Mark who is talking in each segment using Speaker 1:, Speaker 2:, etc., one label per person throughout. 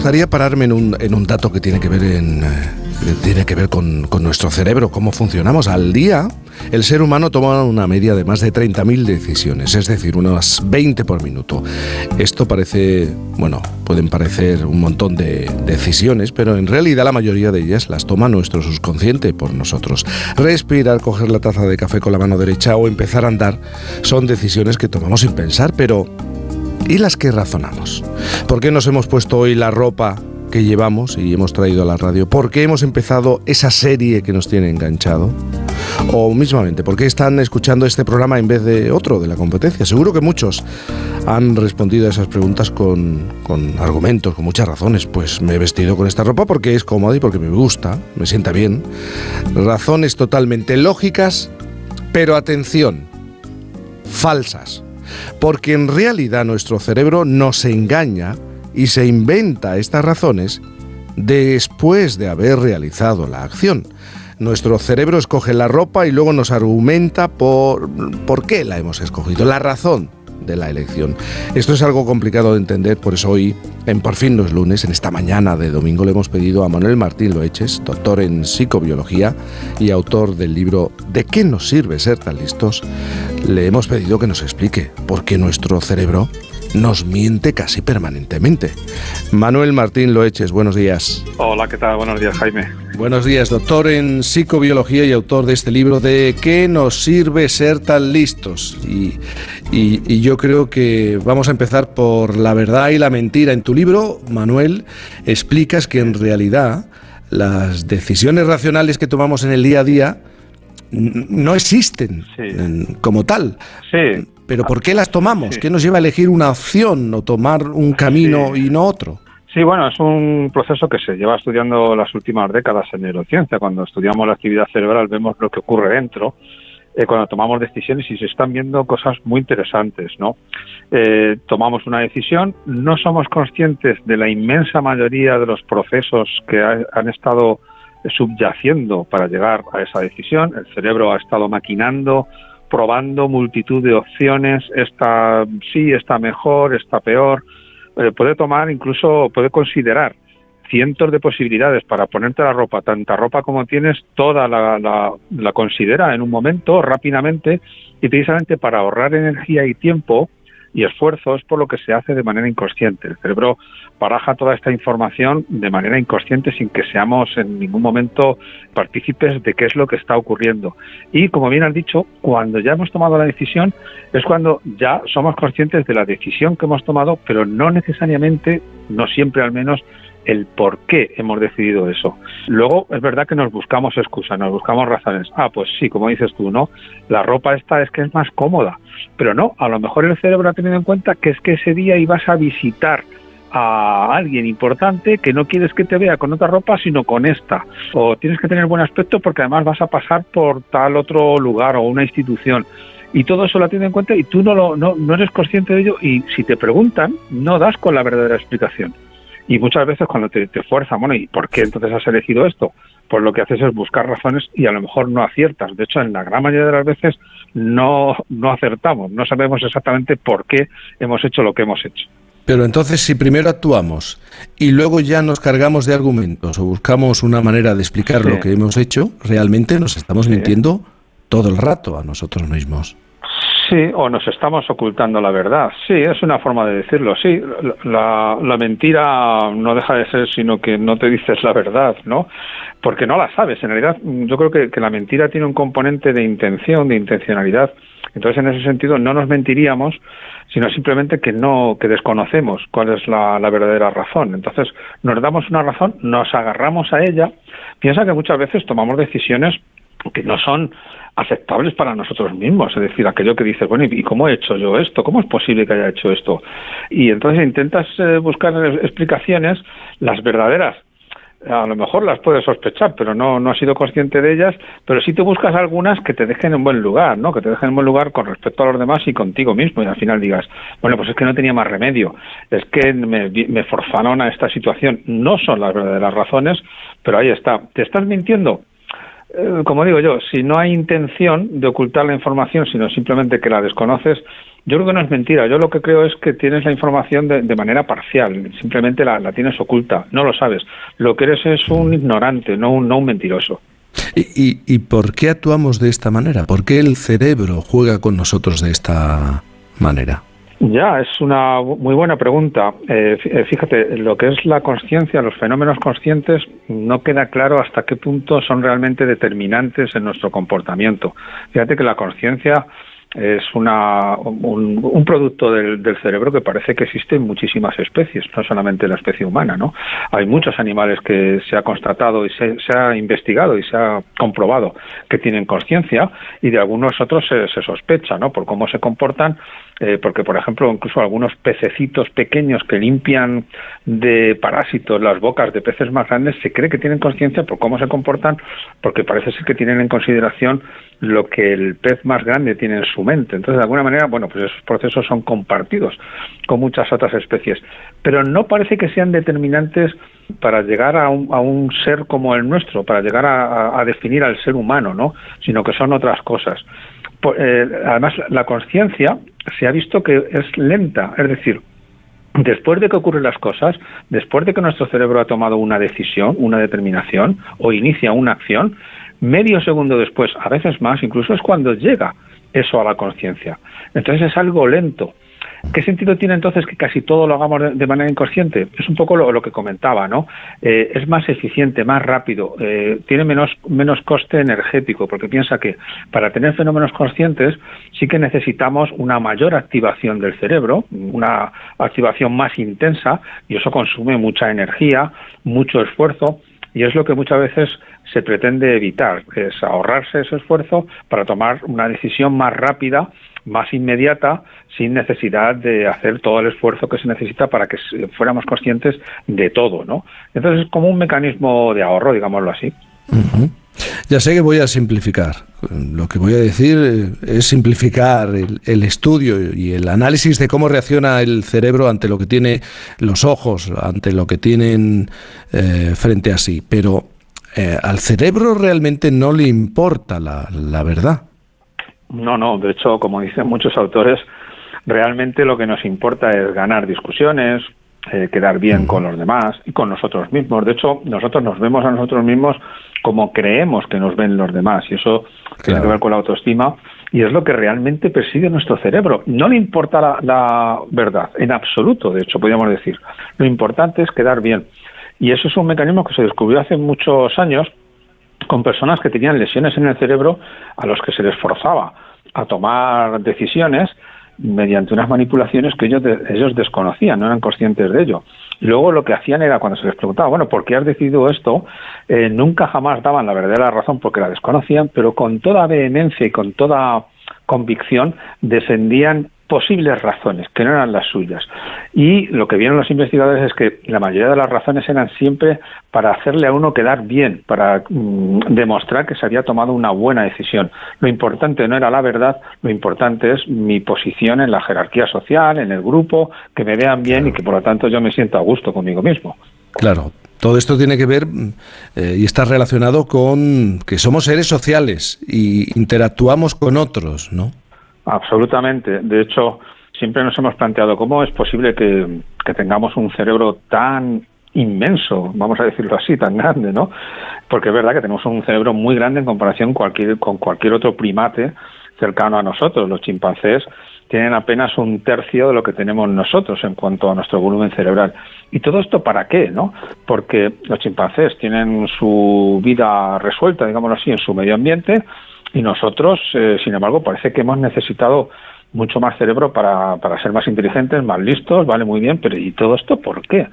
Speaker 1: gustaría pararme en un, en un dato que tiene que ver, en, eh, tiene que ver con, con, nuestro cerebro, cómo funcionamos. Al día, el ser humano toma una media de más de 30.000 decisiones, es decir, unas 20 por minuto. Esto parece, bueno, pueden parecer un montón de decisiones, pero en realidad la mayoría de ellas las toma nuestro subconsciente por nosotros. Respirar, coger la taza de café con la mano derecha o empezar a andar son decisiones que tomamos sin pensar, pero y las que razonamos. ¿Por qué nos hemos puesto hoy la ropa que llevamos y hemos traído a la radio? ¿Por qué hemos empezado esa serie que nos tiene enganchado? O mismamente, ¿por qué están escuchando este programa en vez de otro de la competencia? Seguro que muchos han respondido a esas preguntas con, con argumentos, con muchas razones. Pues me he vestido con esta ropa porque es cómoda y porque me gusta, me sienta bien. Razones totalmente lógicas, pero atención, falsas porque en realidad nuestro cerebro nos engaña y se inventa estas razones después de haber realizado la acción. Nuestro cerebro escoge la ropa y luego nos argumenta por, por qué la hemos escogido, la razón de la elección. Esto es algo complicado de entender, por eso hoy, en Por fin los lunes, en esta mañana de domingo, le hemos pedido a Manuel Martín Loeches, doctor en psicobiología y autor del libro ¿De qué nos sirve ser tan listos? Le hemos pedido que nos explique por qué nuestro cerebro nos miente casi permanentemente. Manuel Martín Loeches, buenos días.
Speaker 2: Hola, ¿qué tal? Buenos días, Jaime.
Speaker 1: Buenos días, doctor en psicobiología y autor de este libro de ¿Qué nos sirve ser tan listos? Y, y, yo creo que vamos a empezar por la verdad y la mentira. En tu libro, Manuel, explicas que en realidad las decisiones racionales que tomamos en el día a día no existen como tal.
Speaker 2: Sí.
Speaker 1: Pero ¿por qué las tomamos? ¿Qué nos lleva a elegir una opción o tomar un camino y no otro?
Speaker 2: Sí, bueno, es un proceso que se lleva estudiando las últimas décadas en neurociencia. Cuando estudiamos la actividad cerebral vemos lo que ocurre dentro, eh, cuando tomamos decisiones y se están viendo cosas muy interesantes, ¿no? Eh, tomamos una decisión, no somos conscientes de la inmensa mayoría de los procesos que han estado subyaciendo para llegar a esa decisión. El cerebro ha estado maquinando, probando multitud de opciones, esta sí, está mejor, está peor, eh, puede tomar, incluso puede considerar cientos de posibilidades para ponerte la ropa, tanta ropa como tienes, toda la, la, considera en un momento, rápidamente, y precisamente para ahorrar energía y tiempo y esfuerzo es por lo que se hace de manera inconsciente. El cerebro baraja toda esta información de manera inconsciente sin que seamos en ningún momento partícipes de qué es lo que está ocurriendo. Y como bien has dicho, cuando ya hemos tomado la decisión es cuando ya somos conscientes de la decisión que hemos tomado, pero no necesariamente, no siempre al menos, el por qué hemos decidido eso. Luego es verdad que nos buscamos excusas, nos buscamos razones. Ah, pues sí, como dices tú, ¿no? La ropa esta es que es más cómoda, pero no, a lo mejor el cerebro ha tenido en cuenta que es que ese día ibas a visitar a alguien importante que no quieres que te vea con otra ropa sino con esta o tienes que tener buen aspecto porque además vas a pasar por tal otro lugar o una institución y todo eso lo tiene en cuenta y tú no, lo, no, no eres consciente de ello y si te preguntan no das con la verdadera explicación y muchas veces cuando te, te fuerzan, bueno, ¿y por qué entonces has elegido esto? Pues lo que haces es buscar razones y a lo mejor no aciertas. De hecho, en la gran mayoría de las veces no, no acertamos, no sabemos exactamente por qué hemos hecho lo que hemos hecho.
Speaker 1: Pero entonces, si primero actuamos y luego ya nos cargamos de argumentos o buscamos una manera de explicar lo que hemos hecho, realmente nos estamos mintiendo todo el rato a nosotros mismos.
Speaker 2: Sí, o nos estamos ocultando la verdad. Sí, es una forma de decirlo. Sí, la, la, mentira no deja de ser sino que no te dices la verdad, ¿no? Porque no la sabes. En realidad, yo creo que, la mentira tiene un componente de intención, de intencionalidad. Entonces, en ese sentido, no nos mentiríamos, sino simplemente que no, que desconocemos cuál es la, verdadera razón. Entonces, nos damos una razón, nos agarramos a ella. Piensa que muchas veces tomamos decisiones que no son aceptables para nosotros mismos, es decir, aquello que dices, bueno, ¿y cómo he hecho yo esto? ¿Cómo es posible que haya hecho esto? Y entonces intentas eh, buscar explicaciones, las verdaderas, a lo mejor las puedes sospechar, pero no, no has sido consciente de ellas, pero sí te buscas algunas que te dejen en buen lugar, ¿no? Que te dejen en buen lugar con respecto a los demás y contigo mismo, y al final digas, bueno, pues es que no tenía más remedio, es que me, me forzaron a esta situación. No son las verdaderas razones, pero ahí está. ¿Te estás mintiendo? Eh, como digo yo, si no hay intención de ocultar la información, sino simplemente que la desconoces, Yo creo que no es mentira. Yo lo que creo es que tienes la información de, manera parcial. Simplemente la, tienes oculta. No lo sabes. Lo que eres es un ignorante, no un, no un mentiroso.
Speaker 1: ¿Y, y, por qué actuamos de esta manera? ¿Por qué el cerebro juega con nosotros de esta manera?
Speaker 2: Ya, es una muy buena pregunta. Eh, eh, fíjate, lo que es la conciencia, los fenómenos conscientes, no queda claro hasta qué punto son realmente determinantes en nuestro comportamiento. Fíjate que la conciencia es una, un, producto del, cerebro que parece que existe en muchísimas especies, no solamente la especie humana, ¿no? Hay muchos animales que se ha constatado y se, ha investigado y se ha comprobado que tienen conciencia y de algunos otros se, se sospecha, ¿no? Por cómo se comportan eh, porque por ejemplo incluso algunos pececitos pequeños que limpian de parásitos las bocas de peces más grandes se cree que tienen conciencia por cómo se comportan, porque parece ser que tienen en consideración lo que el pez más grande tiene en su mente. Entonces, de alguna manera, bueno, pues esos procesos son compartidos con muchas otras especies, pero no parece que sean determinantes para llegar a un, a un ser como el nuestro, para llegar a, a definir al ser humano, ¿no? Sino que son otras cosas. Eh, además, la conciencia se ha visto que es lenta, es decir, después de que ocurren las cosas, después de que nuestro cerebro ha tomado una decisión, una determinación o inicia una acción, medio segundo después, a veces más, incluso es cuando llega eso a la conciencia. Entonces es algo lento. ¿Qué sentido tiene entonces que casi todo lo hagamos de manera inconsciente? Es un poco lo, que comentaba, ¿no? Eh, es más eficiente, más rápido, eh, tiene menos, menos coste energético, porque piensa que para tener fenómenos conscientes sí que necesitamos una mayor activación del cerebro, una activación más intensa, y eso consume mucha energía, mucho esfuerzo, y es lo que muchas veces se pretende evitar, es ahorrarse ese esfuerzo para tomar una decisión más rápida más inmediata sin necesidad de hacer todo el esfuerzo que se necesita para que fuéramos conscientes de todo, ¿no? Entonces es como un mecanismo de ahorro, digámoslo así.
Speaker 1: Ya sé que voy a simplificar. Lo que voy a decir eh, es simplificar el, estudio y el análisis de cómo reacciona el cerebro ante lo que tiene los ojos, ante lo que tienen eh, frente a sí. Pero eh, al cerebro realmente no le importa la, la verdad.
Speaker 2: No, no, de hecho, como dicen muchos autores, realmente lo que nos importa es ganar discusiones, eh, quedar bien con los demás y con nosotros mismos. De hecho, nosotros nos vemos a nosotros mismos como creemos que nos ven los demás y eso tiene que ver con la autoestima y es lo que realmente persigue nuestro cerebro. No le importa la, la verdad, en absoluto, de hecho, podríamos decir. Lo importante es quedar bien. Y eso es un mecanismo que se descubrió hace muchos años con personas que tenían lesiones en el cerebro a los que se les forzaba a tomar decisiones mediante unas manipulaciones que ellos, ellos desconocían, no eran conscientes de ello. Luego lo que hacían era, cuando se les preguntaba, bueno, ¿por qué has decidido esto? Eh, nunca jamás daban la verdadera razón porque la desconocían, pero con toda vehemencia y con toda convicción descendían posibles razones, que no eran las suyas. Y lo que vieron los investigadores es que la mayoría de las razones eran siempre para hacerle a uno quedar bien, para mm, demostrar que se había tomado una buena decisión. Lo importante no era la verdad, lo importante es mi posición en la jerarquía social, en el grupo, que me vean bien y que por lo tanto yo me siento a gusto conmigo mismo.
Speaker 1: Claro, todo esto tiene que ver eh, y está relacionado con que somos seres sociales y interactuamos con otros, ¿no?
Speaker 2: Absolutamente. De hecho, siempre nos hemos planteado cómo es posible que, tengamos un cerebro tan inmenso, vamos a decirlo así, tan grande, ¿no? Porque es verdad que tenemos un cerebro muy grande en comparación cualquier, con cualquier otro primate cercano a nosotros. Los chimpancés tienen apenas un tercio de lo que tenemos nosotros en cuanto a nuestro volumen cerebral. ¿Y todo esto para qué? ¿no? Porque los chimpancés tienen su vida resuelta, digámoslo así, en su medio ambiente, y nosotros, eh, sin embargo, parece que hemos necesitado mucho más cerebro para, para ser más inteligentes, más listos, vale muy bien, pero ¿y todo esto por qué?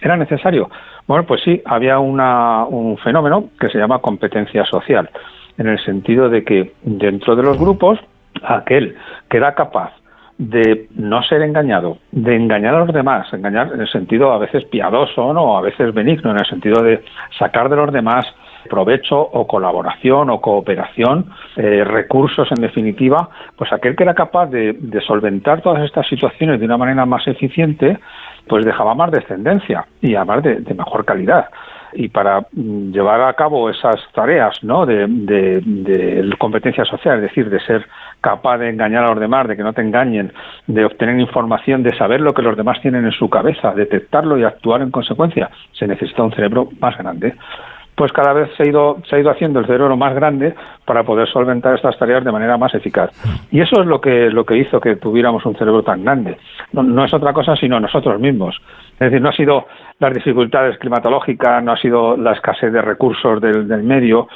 Speaker 2: ¿Era necesario? Bueno, pues sí, había una, un fenómeno que se llama competencia social, en el sentido de que dentro de los grupos, aquel que era capaz de no ser engañado, de engañar a los demás, engañar en el sentido a veces piadoso, ¿no? a veces benigno, en el sentido de sacar de los demás provecho o colaboración o cooperación, eh, recursos en definitiva, pues aquel que era capaz de, solventar todas estas situaciones de una manera más eficiente, pues dejaba más descendencia y además de, mejor calidad y para mm, llevar a cabo esas tareas ¿no? de, de, competencia social, es decir, de ser capaz de engañar a los demás, de que no te engañen, de obtener información, de saber lo que los demás tienen en su cabeza, detectarlo y actuar en consecuencia, se necesita un cerebro más grande pues cada vez se ha ido se ha ido haciendo el cerebro más grande para poder solventar estas tareas de manera más eficaz. Y eso es lo que lo que hizo que tuviéramos un cerebro tan grande. No, es otra cosa sino nosotros mismos. Es decir no ha sido las dificultades climatológicas no ha sido la escasez de recursos del, del medio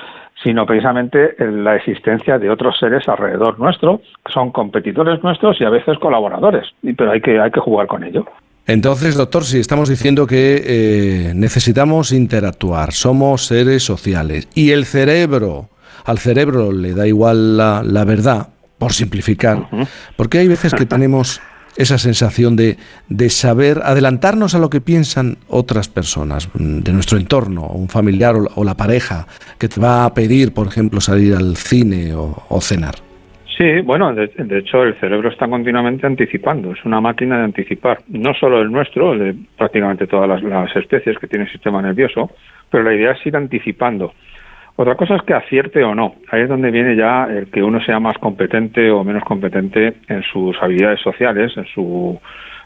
Speaker 2: sino precisamente la existencia de otros seres alrededor nuestro que son competidores nuestros y a veces colaboradores. Pero hay que hay que jugar con ello
Speaker 1: entonces, doctor, si estamos diciendo que eh, necesitamos interactuar, somos seres sociales y el cerebro, al cerebro le da igual la, verdad, por simplificar, porque hay veces que tenemos esa sensación de, de, saber adelantarnos a lo que piensan otras personas de nuestro entorno, un familiar o, la pareja que te va a pedir, por ejemplo, salir al cine o cenar.
Speaker 2: Sí, bueno, de, hecho el cerebro está continuamente anticipando, es una máquina de anticipar, no solo el nuestro, de prácticamente todas las, especies que tienen sistema nervioso, pero la idea es ir anticipando. Otra cosa es que acierte o no, ahí es donde viene ya el que uno sea más competente o menos competente en sus habilidades sociales, en su,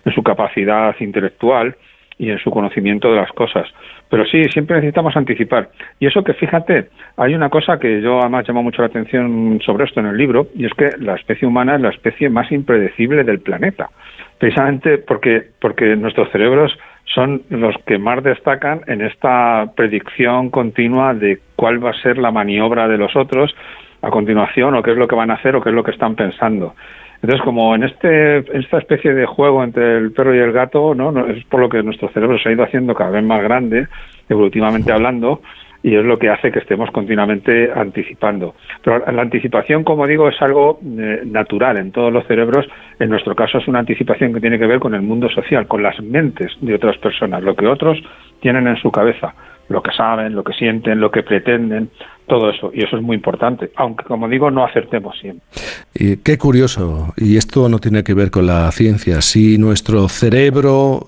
Speaker 2: en su capacidad intelectual y en su conocimiento de las cosas. Pero sí, siempre necesitamos anticipar. Y eso que fíjate, hay una cosa que yo además llamo mucho la atención sobre esto en el libro, y es que la especie humana es la especie más impredecible del planeta. Precisamente porque, porque nuestros cerebros son los que más destacan en esta predicción continua de cuál va a ser la maniobra de los otros a continuación o qué es lo que van a hacer o qué es lo que están pensando. Entonces, como en, este, esta especie de juego entre el perro y el gato, ¿no? es por lo que nuestro cerebro se ha ido haciendo cada vez más grande, evolutivamente hablando, y es lo que hace que estemos continuamente anticipando. Pero la anticipación, como digo, es algo eh, natural en todos los cerebros. En nuestro caso es una anticipación que tiene que ver con el mundo social, con las mentes de otras personas, lo que otros tienen en su cabeza lo que saben, lo que sienten, lo que pretenden, todo eso. Y eso es muy importante, aunque como digo, no acertemos siempre.
Speaker 1: Y qué curioso, y esto no tiene que ver con la ciencia, si nuestro cerebro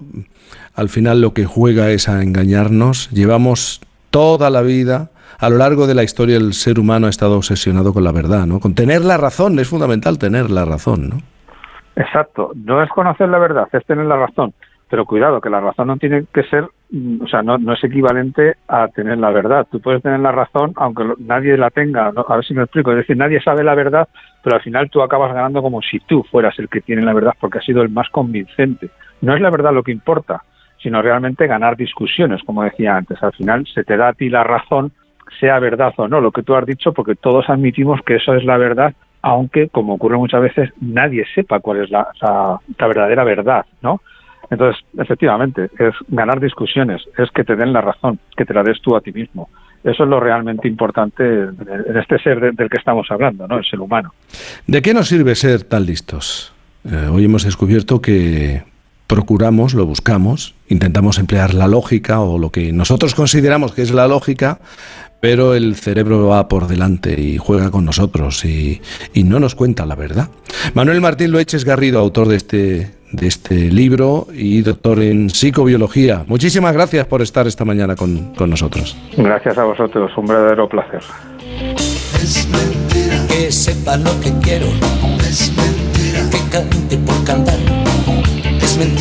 Speaker 1: al final lo que juega es a engañarnos, llevamos toda la vida a lo largo de la historia el ser humano ha estado obsesionado con la verdad, ¿no? Con tener la razón, es fundamental tener la razón, ¿no?
Speaker 2: Exacto, no es conocer la verdad, es tener la razón. Pero cuidado, que la razón no tiene que ser, mm, o sea, no, no es equivalente a tener la verdad. Tú puedes tener la razón aunque nadie la tenga. A ver si me explico. Es decir, nadie sabe la verdad, pero al final tú acabas ganando como si tú fueras el que tiene la verdad porque has sido el más convincente. No es la verdad lo que importa, sino realmente ganar discusiones, como decía antes. Al final se te da a ti la razón, sea verdad o no, lo que tú has dicho, porque todos admitimos que eso es la verdad aunque, como ocurre muchas veces, nadie sepa cuál es la, la verdadera verdad, ¿no? Entonces, efectivamente, es ganar discusiones, es que te den la razón, que te la des tú a ti mismo. Eso es lo realmente importante en este ser del que estamos hablando, ¿no? El ser humano.
Speaker 1: ¿De qué nos sirve ser tan listos? Eh, hoy hemos descubierto que procuramos, lo buscamos, intentamos emplear la lógica o lo que nosotros consideramos que es la lógica, pero el cerebro va por delante y juega con nosotros y, y no nos cuenta la verdad. Manuel Martín Loeches Garrido, autor de este de este libro y doctor en psicobiología. Muchísimas gracias por estar esta mañana con, con nosotros.
Speaker 2: Gracias a vosotros, un verdadero placer. Es mentira que sepa lo que quiero. Es mentira que cante por cantar. Es mentira.